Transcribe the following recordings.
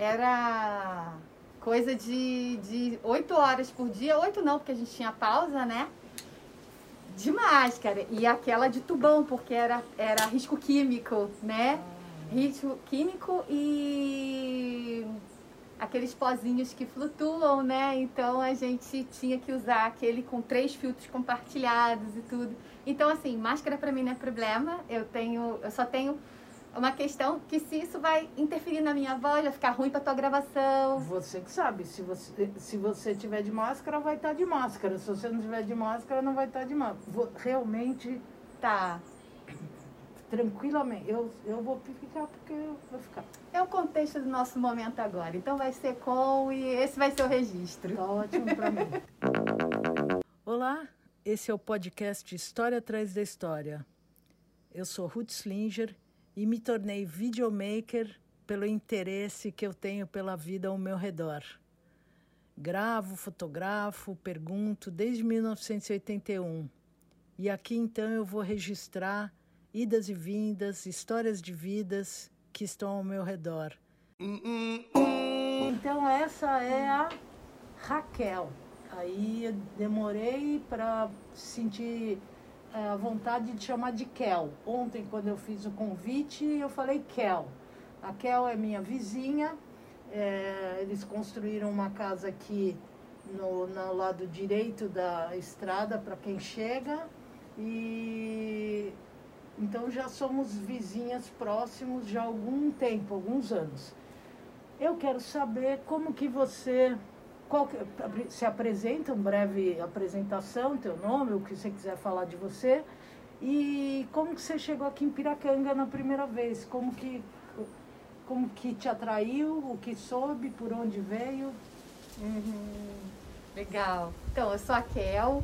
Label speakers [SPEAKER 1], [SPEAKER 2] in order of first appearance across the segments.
[SPEAKER 1] era coisa de, de 8 horas por dia. Oito não, porque a gente tinha pausa, né? De máscara. E aquela de tubão, porque era, era risco químico, né? Risco químico e aqueles pozinhos que flutuam, né? Então a gente tinha que usar aquele com três filtros compartilhados e tudo. Então assim, máscara para mim não é problema. Eu tenho, eu só tenho uma questão que se isso vai interferir na minha voz, vai ficar ruim para tua gravação.
[SPEAKER 2] Você que sabe, se você, se você tiver de máscara, vai estar de máscara. Se você não tiver de máscara, não vai estar de máscara. Realmente.
[SPEAKER 1] Tá
[SPEAKER 2] tranquilamente. Eu, eu vou ficar porque eu vou ficar.
[SPEAKER 1] É o contexto do nosso momento agora. Então vai ser com e esse vai ser o registro.
[SPEAKER 2] Tá ótimo para mim.
[SPEAKER 3] Olá, esse é o podcast História Atrás da História. Eu sou Ruth Slinger e me tornei videomaker pelo interesse que eu tenho pela vida ao meu redor. Gravo, fotografo, pergunto desde 1981. E aqui então eu vou registrar idas e vindas, histórias de vidas que estão ao meu redor.
[SPEAKER 2] Então essa é a Raquel. Aí eu demorei para sentir a vontade de chamar de Kel. Ontem, quando eu fiz o convite, eu falei Kel. A Kel é minha vizinha. É, eles construíram uma casa aqui no, no lado direito da estrada para quem chega. E então já somos vizinhas próximos já há algum tempo, alguns anos. Eu quero saber como que você qual, se apresenta, uma breve apresentação, teu nome, o que você quiser falar de você. E como que você chegou aqui em Piracanga na primeira vez? Como que, como que te atraiu, o que soube, por onde veio?
[SPEAKER 1] Uhum. Legal. Então, eu sou a Kel.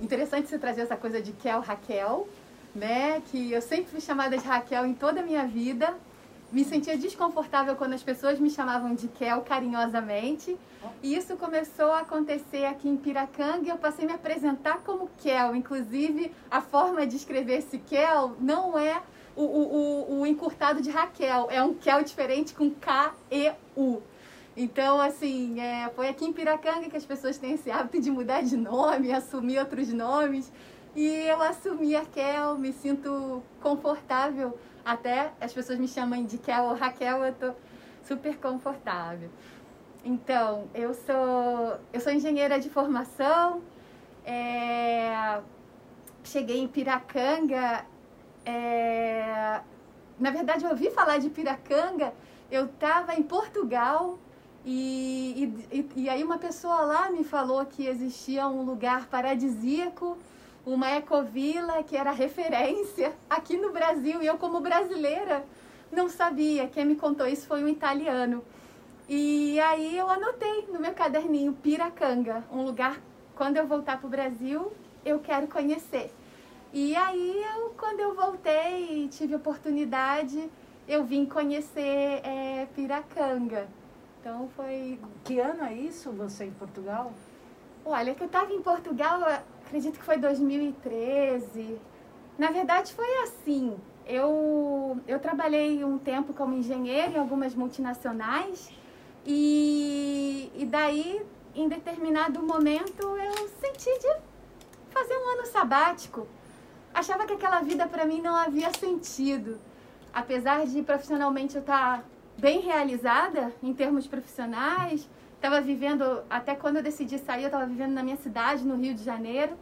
[SPEAKER 1] Interessante você trazer essa coisa de Kel Raquel, né? Que eu sempre fui chamada de Raquel em toda a minha vida. Me sentia desconfortável quando as pessoas me chamavam de Kel carinhosamente. E isso começou a acontecer aqui em Piracanga e eu passei a me apresentar como Kel. Inclusive, a forma de escrever esse Kel não é o, o, o, encurtado de Raquel, é um Kel diferente com K-E-U. Então, assim, é, foi aqui em Piracanga que as pessoas têm esse hábito de mudar de nome, assumir outros nomes. E eu assumi a Kel, me sinto confortável. Até as pessoas me chamam de Kel ou Raquel, eu tô super confortável. Então, eu sou, eu sou engenheira de formação, é, cheguei em Piracanga. É, na verdade, eu ouvi falar de Piracanga, eu estava em Portugal e, e, e aí uma pessoa lá me falou que existia um lugar paradisíaco uma ecovila que era referência aqui no Brasil e eu como brasileira não sabia. Quem me contou isso foi um italiano. E aí eu anotei no meu caderninho Piracanga, um lugar quando eu voltar para o Brasil eu quero conhecer. E aí eu, quando eu voltei e tive oportunidade, eu vim conhecer é, Piracanga. Então foi.
[SPEAKER 2] Que ano é isso, você em Portugal?
[SPEAKER 1] Olha, que eu estava em Portugal acredito que foi 2013. Na verdade, foi assim. Eu, eu trabalhei um tempo como engenheiro em algumas multinacionais e, e daí, em determinado momento, eu senti de fazer um ano sabático. Achava que aquela vida para mim não havia sentido. Apesar de profissionalmente eu estar tá bem realizada em termos profissionais, Estava vivendo, até quando eu decidi sair, eu estava vivendo na minha cidade, no Rio de Janeiro.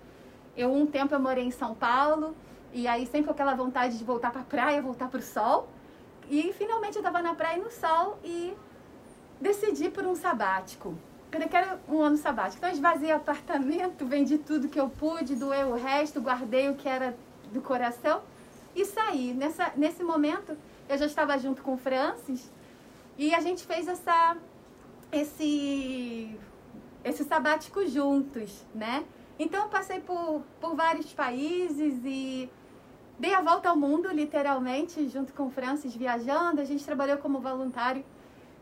[SPEAKER 1] Eu, um tempo, eu morei em São Paulo. E aí, sempre com aquela vontade de voltar para a praia, voltar para o sol. E, finalmente, eu estava na praia e no sol e decidi por um sabático. Eu quero um ano sabático. Então, esvaziei apartamento, vendi tudo que eu pude, doei o resto, guardei o que era do coração e saí. Nessa, nesse momento, eu já estava junto com o Francis e a gente fez essa esse, esse sabático juntos, né? Então eu passei por, por vários países e dei a volta ao mundo, literalmente, junto com o Francis viajando. A gente trabalhou como voluntário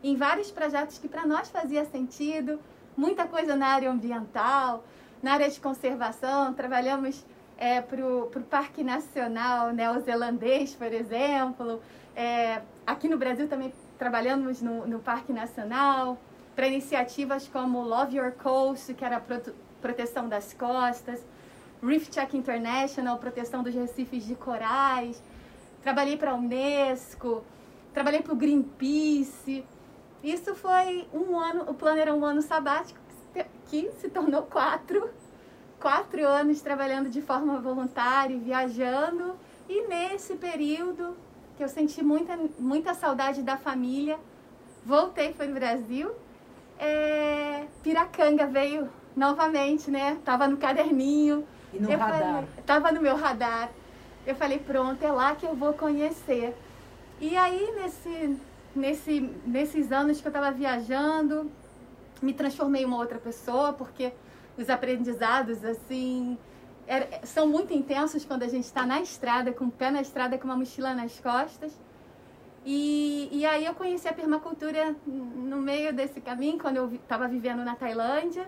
[SPEAKER 1] em vários projetos que para nós fazia sentido, muita coisa na área ambiental, na área de conservação. Trabalhamos é, para o Parque Nacional Neozelandês, por exemplo. É, aqui no Brasil também trabalhamos no, no Parque Nacional, para iniciativas como Love Your Coast, que era proteção das costas, Reef Check International, proteção dos recifes de corais. Trabalhei para a Unesco, trabalhei para o Greenpeace. Isso foi um ano, o plano era um ano sabático, que se tornou quatro. Quatro anos trabalhando de forma voluntária, viajando. E nesse período que eu senti muita, muita saudade da família, voltei para o Brasil. É, Piracanga veio novamente, né? Tava no caderninho.
[SPEAKER 2] E no eu radar? Falei,
[SPEAKER 1] tava no meu radar. Eu falei, pronto, é lá que eu vou conhecer. E aí, nesse, nesse, nesses anos que eu estava viajando, me transformei em uma outra pessoa, porque os aprendizados, assim, é, são muito intensos quando a gente está na estrada, com o pé na estrada, com uma mochila nas costas. E, e aí eu conheci a permacultura no meio desse caminho, quando eu estava vivendo na Tailândia.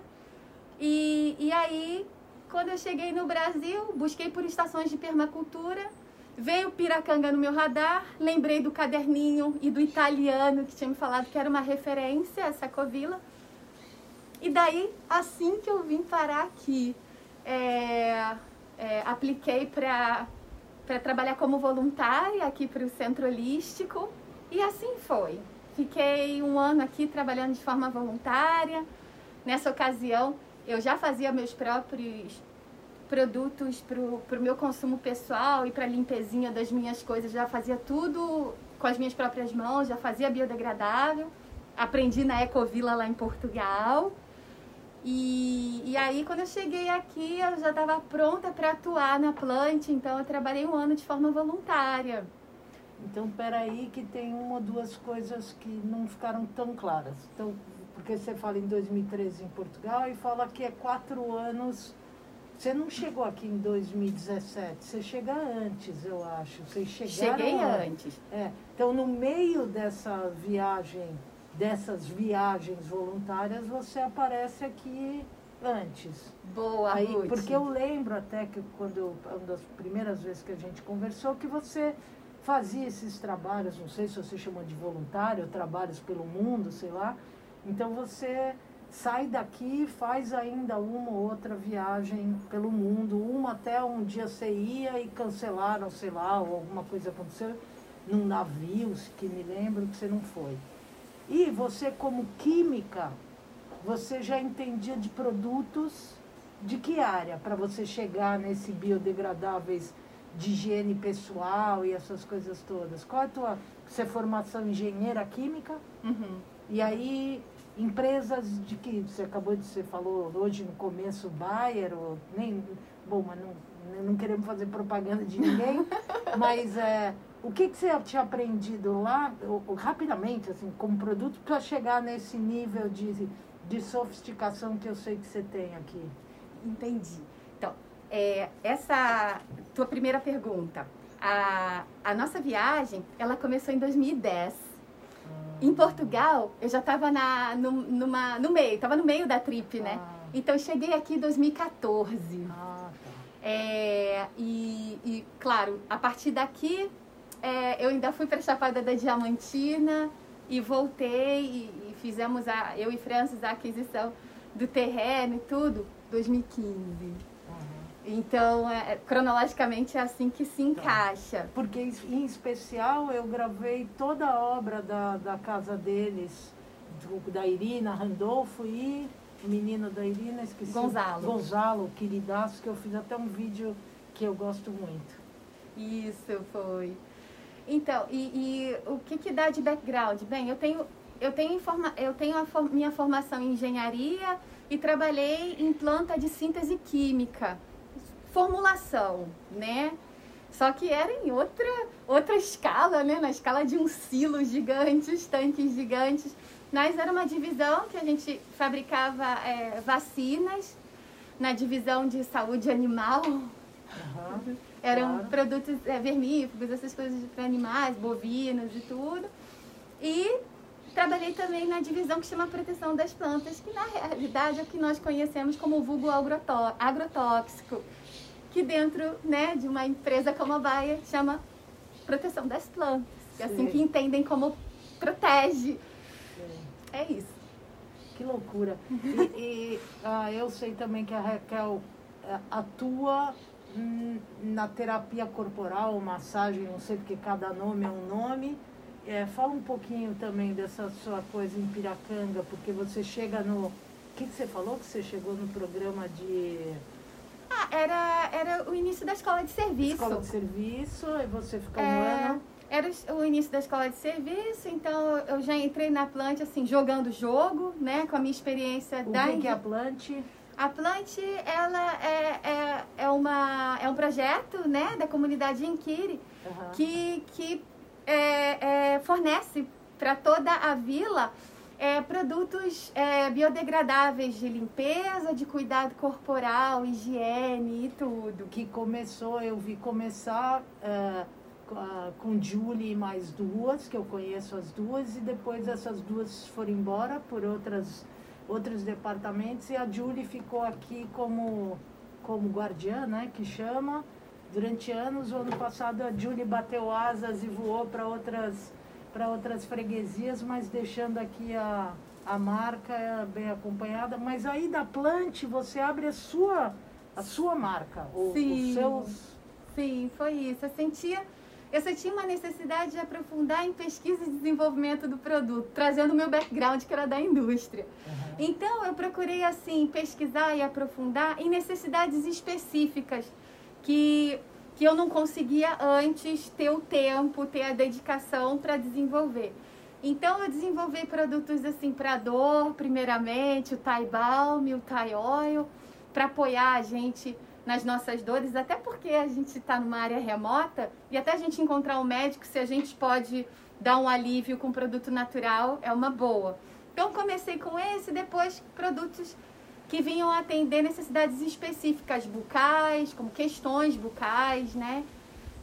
[SPEAKER 1] E, e aí, quando eu cheguei no Brasil, busquei por estações de permacultura, veio Piracanga no meu radar, lembrei do caderninho e do italiano que tinha me falado que era uma referência, essa covila. E daí, assim que eu vim parar aqui, é, é, apliquei para trabalhar como voluntária aqui para o Centro Holístico e assim foi. Fiquei um ano aqui trabalhando de forma voluntária. Nessa ocasião, eu já fazia meus próprios produtos para o meu consumo pessoal e para limpezinha das minhas coisas. Já fazia tudo com as minhas próprias mãos, já fazia biodegradável. Aprendi na Ecovila lá em Portugal. E, e aí, quando eu cheguei aqui, eu já estava pronta para atuar na Plant, então eu trabalhei um ano de forma voluntária.
[SPEAKER 2] Então, peraí que tem uma ou duas coisas que não ficaram tão claras. Então, porque você fala em 2013 em Portugal e fala que é quatro anos. Você não chegou aqui em 2017, você chega antes, eu acho. Vocês chegaram
[SPEAKER 1] Cheguei antes.
[SPEAKER 2] É. Então, no meio dessa viagem dessas viagens voluntárias, você aparece aqui antes.
[SPEAKER 1] Boa,
[SPEAKER 2] Aí,
[SPEAKER 1] Ruth.
[SPEAKER 2] Porque eu lembro até que quando uma das primeiras vezes que a gente conversou, que você fazia esses trabalhos, não sei se você chama de voluntário, trabalhos pelo mundo, sei lá. Então você sai daqui e faz ainda uma ou outra viagem pelo mundo, uma até um dia você ia e cancelaram, sei lá, ou alguma coisa aconteceu num navio, que me lembro que você não foi. E você, como química, você já entendia de produtos de que área para você chegar nesse biodegradáveis de higiene pessoal e essas coisas todas? Qual é a tua você é formação engenheira química?
[SPEAKER 1] Uhum.
[SPEAKER 2] E aí empresas de que você acabou de você falou hoje no começo Bayer ou nem bom, mas não, não queremos fazer propaganda de ninguém, mas é o que, que você tinha aprendido lá, rapidamente, assim, como produto, para chegar nesse nível de, de sofisticação que eu sei que você tem aqui?
[SPEAKER 1] Entendi. Então, é, essa tua primeira pergunta. A, a nossa viagem, ela começou em 2010. Ah. Em Portugal, eu já estava no, numa, no meio, estava no meio da trip, né? Ah. Então, cheguei aqui em 2014.
[SPEAKER 2] Ah,
[SPEAKER 1] tá. É, e, e, claro, a partir daqui é, eu ainda fui para a Chapada da Diamantina e voltei e, e, fizemos, a, eu e Francis, a aquisição do terreno e tudo, 2015. Uhum. Então, é, cronologicamente é assim que se encaixa.
[SPEAKER 2] Porque, em especial, eu gravei toda a obra da, da casa deles, do, da Irina Randolfo e o menino da Irina, esqueci.
[SPEAKER 1] Gonzalo.
[SPEAKER 2] Gonzalo, queridaço, que eu fiz até um vídeo que eu gosto muito.
[SPEAKER 1] Isso, foi. Então, e, e, o que, que dá de background? Bem, eu tenho, eu tenho, informa, eu tenho a for, minha formação em engenharia e trabalhei em planta de síntese química, formulação, né? Só que era em outra, outra escala, né? Na escala de um silo gigante, tanques gigantes. Mas era uma divisão que a gente fabricava é, vacinas na divisão de saúde animal.
[SPEAKER 2] Uhum.
[SPEAKER 1] Eram claro. produtos é, vermífugos, essas coisas para animais, bovinos e tudo. E trabalhei também na divisão que chama proteção das plantas, que na realidade é o que nós conhecemos como vulgo agrotóxico, que dentro né, de uma empresa como a Baia chama proteção das plantas, que é assim que entendem como protege. É isso.
[SPEAKER 2] Que loucura. E, e ah, eu sei também que a Raquel eh, atua na terapia corporal, massagem, não sei porque cada nome é um nome. É, fala um pouquinho também dessa sua coisa em Piracanga, porque você chega no. O que, que você falou? Que você chegou no programa de
[SPEAKER 1] Ah, era, era o início da escola de serviço.
[SPEAKER 2] escola de serviço, e você fica um
[SPEAKER 1] É,
[SPEAKER 2] ano.
[SPEAKER 1] era o- o início da escola de serviço, então eu já entrei na Plant assim, jogando jogo, né? Com a minha experiência
[SPEAKER 2] O
[SPEAKER 1] da
[SPEAKER 2] que, que é a Plant?
[SPEAKER 1] A Plant, ela é, é, é, uma, é um projeto, né, da comunidade Inquiri,
[SPEAKER 2] Aham.
[SPEAKER 1] que, que é, é, fornece para toda a vila é, produtos é, biodegradáveis de limpeza, de cuidado corporal, higiene e tudo.
[SPEAKER 2] que começou, eu vi começar com a- com Julie e mais duas, que eu conheço as duas, e depois essas duas foram embora por outras, outros departamentos, e a Julie ficou aqui como, como guardiã, né, que chama. Durante anos, o ano passado, a Julie bateu asas e voou para outras, para outras freguesias, mas deixando aqui a, a marca eh, bem acompanhada. Mas aí da Plant, você abre a sua, a sua marca, o- os
[SPEAKER 1] Sim.
[SPEAKER 2] seus...
[SPEAKER 1] Sim, foi isso. Eu sentia, eu sentia uma necessidade de aprofundar em pesquisa e desenvolvimento do produto, trazendo o meu background que era da indústria. Então eu procurei assim pesquisar e aprofundar em necessidades específicas que que eu não conseguia antes ter o tempo, ter a dedicação para desenvolver. Então eu desenvolvi produtos assim para dor, primeiramente, o Thai Balm, o Thai Oil, para apoiar a gente nas nossas dores, até porque a gente está numa área remota e até a gente encontrar um médico, se a gente pode dar um alívio com produto natural, é uma boa. Então comecei com esse, depois produtos que vinham atender necessidades específicas bucais, como questões bucais, né?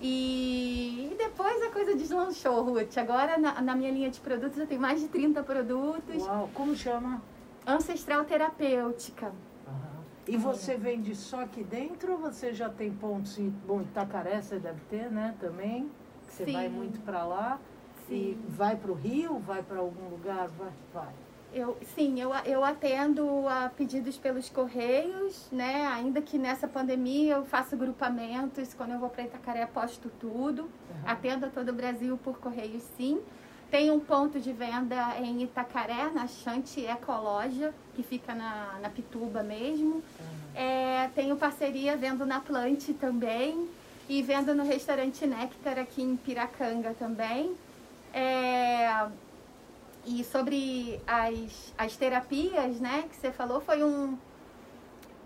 [SPEAKER 1] E, e depois a coisa deslanchou, Ruth. Agora na, na minha linha de produtos eu tenho mais de 30 produtos.
[SPEAKER 2] Uau, como chama?
[SPEAKER 1] Ancestral terapêutica.
[SPEAKER 2] E você vende só aqui dentro ou você já tem pontos em bom, Itacaré você deve ter, né, também? que Você
[SPEAKER 1] Sim.
[SPEAKER 2] vai muito para lá e
[SPEAKER 1] Sim.
[SPEAKER 2] vai para o Rio, vai para algum lugar, vai, vai.
[SPEAKER 1] Eu, sim, eu, eu atendo a pedidos pelos correios, né? Ainda que nessa pandemia eu faço grupamentos, quando eu vou para Itacaré posto tudo. Atendo a todo o Brasil por correio, sim. Tem um ponto de venda em Itacaré, na Chante Ecologia, que fica na, na Pituba mesmo. É, tenho parceria vendo na Plante também e vendo no restaurante Néctar aqui em Piracanga também. É, e sobre as, as terapias, né, que você falou, foi um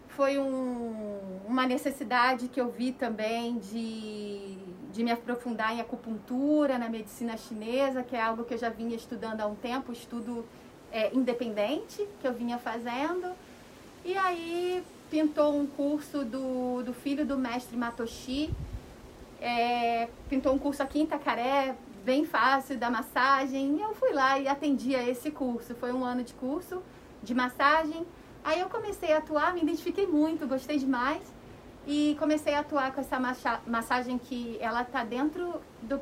[SPEAKER 1] foi um, uma necessidade que eu vi também de, de me aprofundar em acupuntura, na medicina chinesa, que é algo que eu já vinha estudando há um tempo, estudo é, independente que eu vinha fazendo. E aí pintou um curso do, do filho do mestre Matoshi, é, pintou um curso aqui em Itacaré, bem fácil, da massagem, eu fui lá e atendi a esse curso. Foi um ano de curso de massagem. Aí eu comecei a atuar, me identifiquei muito, gostei demais. E comecei a atuar com essa massagem que ela tá dentro do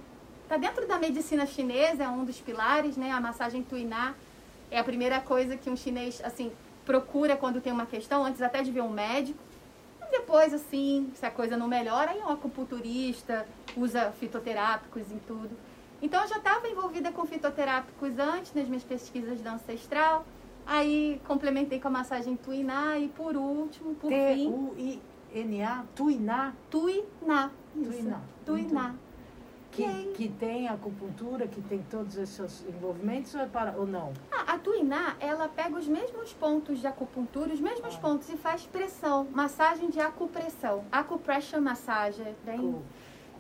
[SPEAKER 1] tá dentro da medicina chinesa, é um dos pilares, né? A massagem Tuiná é a primeira coisa que um chinês assim procura quando tem uma questão, antes até de ver um médico. E depois, assim, se a coisa não melhora, aí um acupunturista usa fitoterápicos e tudo. Então eu já estava envolvida com fitoterápicos antes, nas minhas pesquisas da ancestral. Aí complementei com a massagem Tuiná e por último, por fim,
[SPEAKER 2] T-U-I-N-A, Tuiná,
[SPEAKER 1] Tuiná.
[SPEAKER 2] Tuiná.
[SPEAKER 1] Tuiná.
[SPEAKER 2] que, que tem acupuntura, que tem todos esses envolvimentos ou, é para, ou não?
[SPEAKER 1] Ah, a Tuiná, ela pega os mesmos pontos de acupuntura, os mesmos
[SPEAKER 2] Ah.
[SPEAKER 1] pontos e faz pressão, massagem de acupressão, acupressure massagem, bem.
[SPEAKER 2] Cool.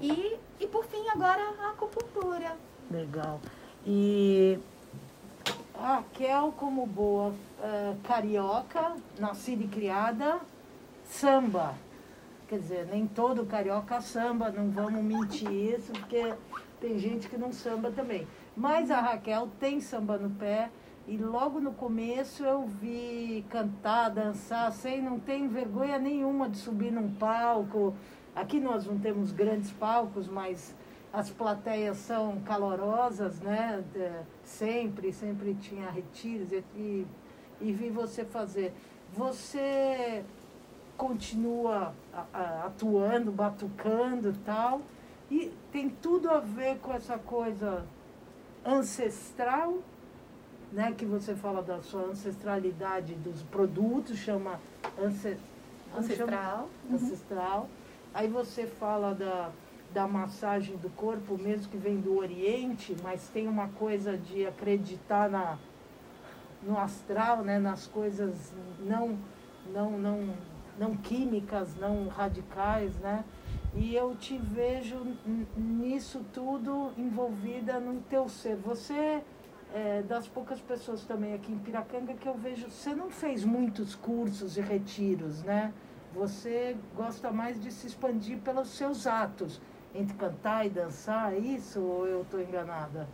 [SPEAKER 1] E, e por fim agora a acupuntura.
[SPEAKER 2] Legal. E Raquel, como boa eh, carioca, nascida e criada, samba. Quer dizer, nem todo carioca samba, não vamos mentir isso, porque tem gente que não samba também. Mas a Raquel tem samba no pé e logo no começo eu vi cantar, dançar, sem não tem vergonha nenhuma de subir num palco. Aqui nós não temos grandes palcos, mas as plateias são calorosas, né? sempre, sempre tinha retiros e, e vi você fazer. Você continua atuando, batucando e tal, e tem tudo a ver com essa coisa ancestral, né? Que você fala da sua ancestralidade dos produtos, chama ance,
[SPEAKER 1] ancestral.
[SPEAKER 2] Chama? Ancestral. Aí você fala da da massagem do corpo, mesmo que vem do Oriente, mas tem uma coisa de acreditar na, no astral, né, nas coisas não, não, não, não químicas, não radicais, né? E eu te vejo nisso tudo envolvida no teu ser. Você é das poucas pessoas também aqui em Piracanga que eu vejo. Você não fez muitos cursos e retiros, né? Você gosta mais de se expandir pelos seus atos entre cantar e dançar, é isso ou eu estou enganada?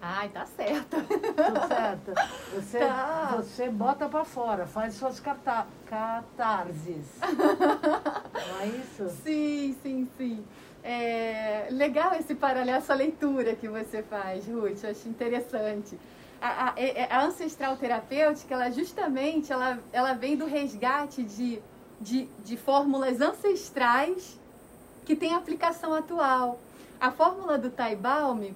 [SPEAKER 1] Ai, tá certo.
[SPEAKER 2] Tudo certo. Você, tá. você bota para fora, faz suas cata catarses. Não é isso?
[SPEAKER 1] Sim, sim, sim. É legal esse paralelo, essa leitura que você faz, Ruth. Eu acho interessante. A, a, é, é, a, ancestral terapêutica, ela justamente ela, ela vem do resgate de, de, de fórmulas ancestrais que tem aplicação atual. A fórmula do Taibalme,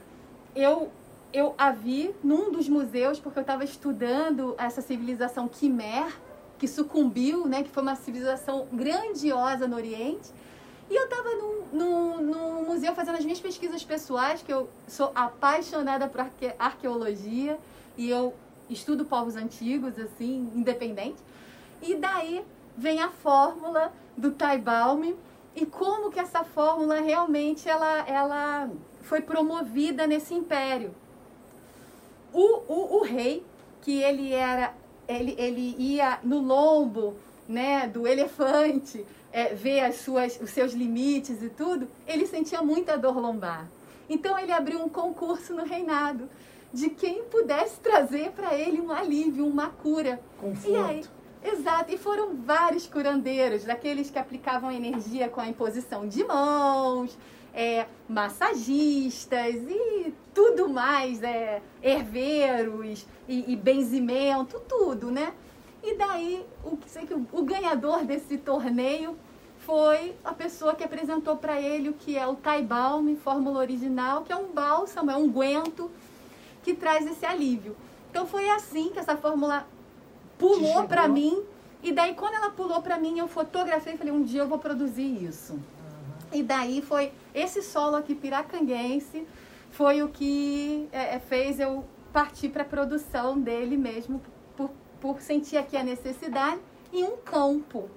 [SPEAKER 1] eu eu a vi num dos museus porque eu estava estudando essa civilização Quimer, que sucumbiu, né, que foi uma civilização grandiosa no Oriente. E eu estava num, num, num, museu fazendo as minhas pesquisas pessoais, que eu sou apaixonada por arque, arqueologia e eu estudo povos antigos, assim, independente. E daí vem a fórmula do Taibalme, e como que essa fórmula realmente ela, ela foi promovida nesse império. O, o, o rei, que ele era, ele, ele ia no lombo né, do elefante, é, ver as suas, os seus limites e tudo, ele sentia muita dor lombar. Então ele abriu um concurso no reinado de quem pudesse trazer para ele um alívio, uma cura.
[SPEAKER 2] Conforto.
[SPEAKER 1] E aí, Exato, e foram vários curandeiros, daqueles que aplicavam energia com a imposição de mãos, é, massagistas e tudo mais, é, herveiros e, e benzimento, tudo, né? E daí, o, sei que o, o ganhador desse torneio foi a pessoa que apresentou para ele o que é o Taibalme, fórmula original, que é um bálsamo, é um guento que traz esse alívio. Então foi assim que essa fórmula pulou para mim. E daí, quando ela pulou para mim, eu fotografei e falei: um dia eu vou produzir isso. E daí foi esse solo aqui piracanguense, foi o que é, é fez eu partir para a produção dele mesmo, por, por sentir aqui a necessidade e um campo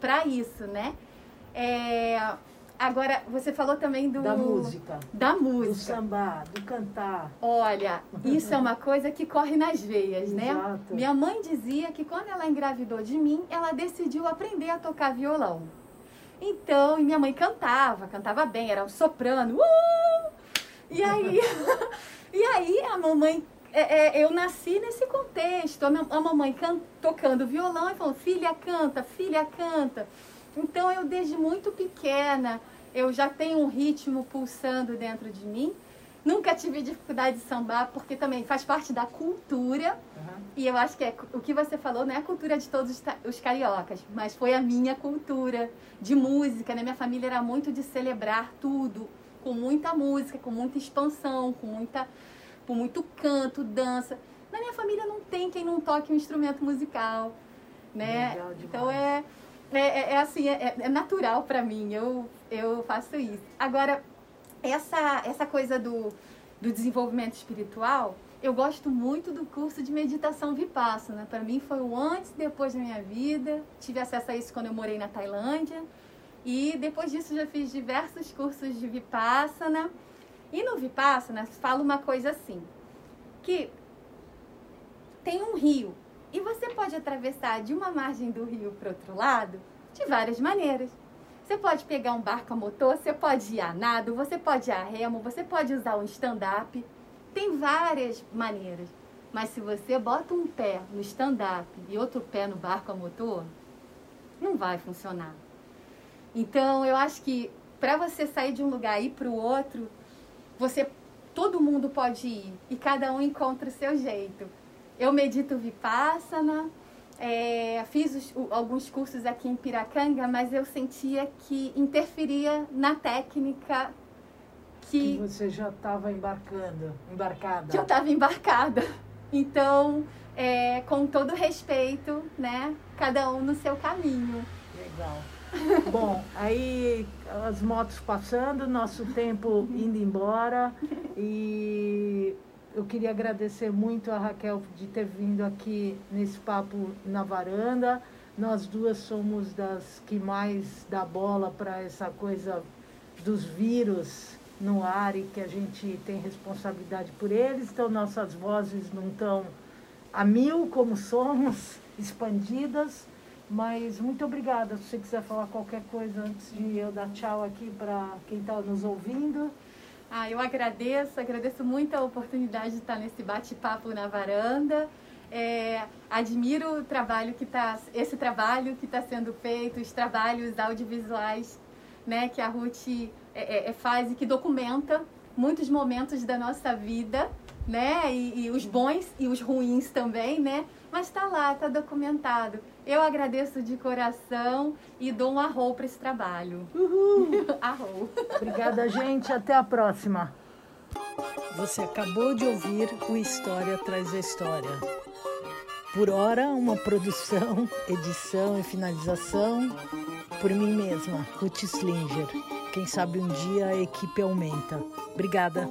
[SPEAKER 1] para isso, né? É, Agora, você falou também do...
[SPEAKER 2] Da música.
[SPEAKER 1] Da música.
[SPEAKER 2] Do samba, do cantar.
[SPEAKER 1] Olha, isso é uma coisa que corre nas veias, né?
[SPEAKER 2] Exato.
[SPEAKER 1] Minha mãe dizia que quando ela engravidou de mim, ela decidiu aprender a tocar violão. Então, minha mãe cantava, cantava bem, era um soprano. Uh! E aí, e aí a mamãe é, é, eu nasci nesse contexto. A, minha, a mamãe can, tocando violão e falando, filha, canta, filha, canta. Então eu desde muito pequena eu já tenho um ritmo pulsando dentro de mim. Nunca tive dificuldade de sambar, porque também faz parte da cultura. Uhum. E eu acho que é, o que você falou não é a cultura de todos os cariocas, mas foi a minha cultura de música. Né? Minha família era muito de celebrar tudo, com muita música, com muita expansão, com, muita, com muito canto, dança. Na minha família não tem quem não toque um instrumento musical. Né? Então é é, é, é assim, é, é natural para mim, eu, eu faço isso. Agora, essa, essa coisa do, do desenvolvimento espiritual, eu gosto muito do curso de meditação Vipassana. Para mim foi o antes e depois da minha vida. Tive acesso a isso quando eu morei na Tailândia. E depois disso já fiz diversos cursos de Vipassana. E no Vipassana fala uma coisa assim, que tem um rio e você pode atravessar de uma margem do rio para outro lado de várias maneiras. Você pode pegar um barco a motor, você pode ir a nado, você pode ir a remo, você pode usar um stand-up. Tem várias maneiras. Mas se você bota um pé no stand-up e outro pé no barco a motor, não vai funcionar. Então, eu acho que para você sair de um lugar e ir para o outro, você, todo mundo pode ir e cada um encontra o seu jeito. Eu medito Vipassana, é, fiz os, alguns cursos aqui em Piracanga, mas eu sentia que interferia na técnica
[SPEAKER 2] que, que você já estava embarcando, embarcada.
[SPEAKER 1] Que eu estava embarcada. Então, é, com todo respeito, né? Cada um no seu caminho.
[SPEAKER 2] Legal. Bom, aí as motos passando, nosso tempo indo embora e eu queria agradecer muito a Raquel de ter vindo aqui nesse papo na varanda. Nós duas somos das que mais dá bola para essa coisa dos vírus no ar e que a gente tem responsabilidade por eles. Então nossas vozes não estão a mil como somos, expandidas. Mas muito obrigada. Se você quiser falar qualquer coisa antes de eu dar tchau aqui para quem está nos ouvindo.
[SPEAKER 1] Ah, eu agradeço, agradeço muito a oportunidade de estar nesse bate-papo na varanda. É, admiro o trabalho que está, esse trabalho que está sendo feito, os trabalhos audiovisuais, né, que a Ruth é, é, é, faz e que documenta muitos momentos da nossa vida, né, e, e os bons e os ruins também, né, mas está lá, está documentado. Eu agradeço de coração e dou um arroz para esse trabalho.
[SPEAKER 2] Uhul! Obrigada, gente. Até a próxima.
[SPEAKER 3] Você acabou de ouvir o História Atrás da História. Por hora, uma produção, edição e finalização por mim mesma, Ruth Slinger. Quem sabe um dia a equipe aumenta. Obrigada.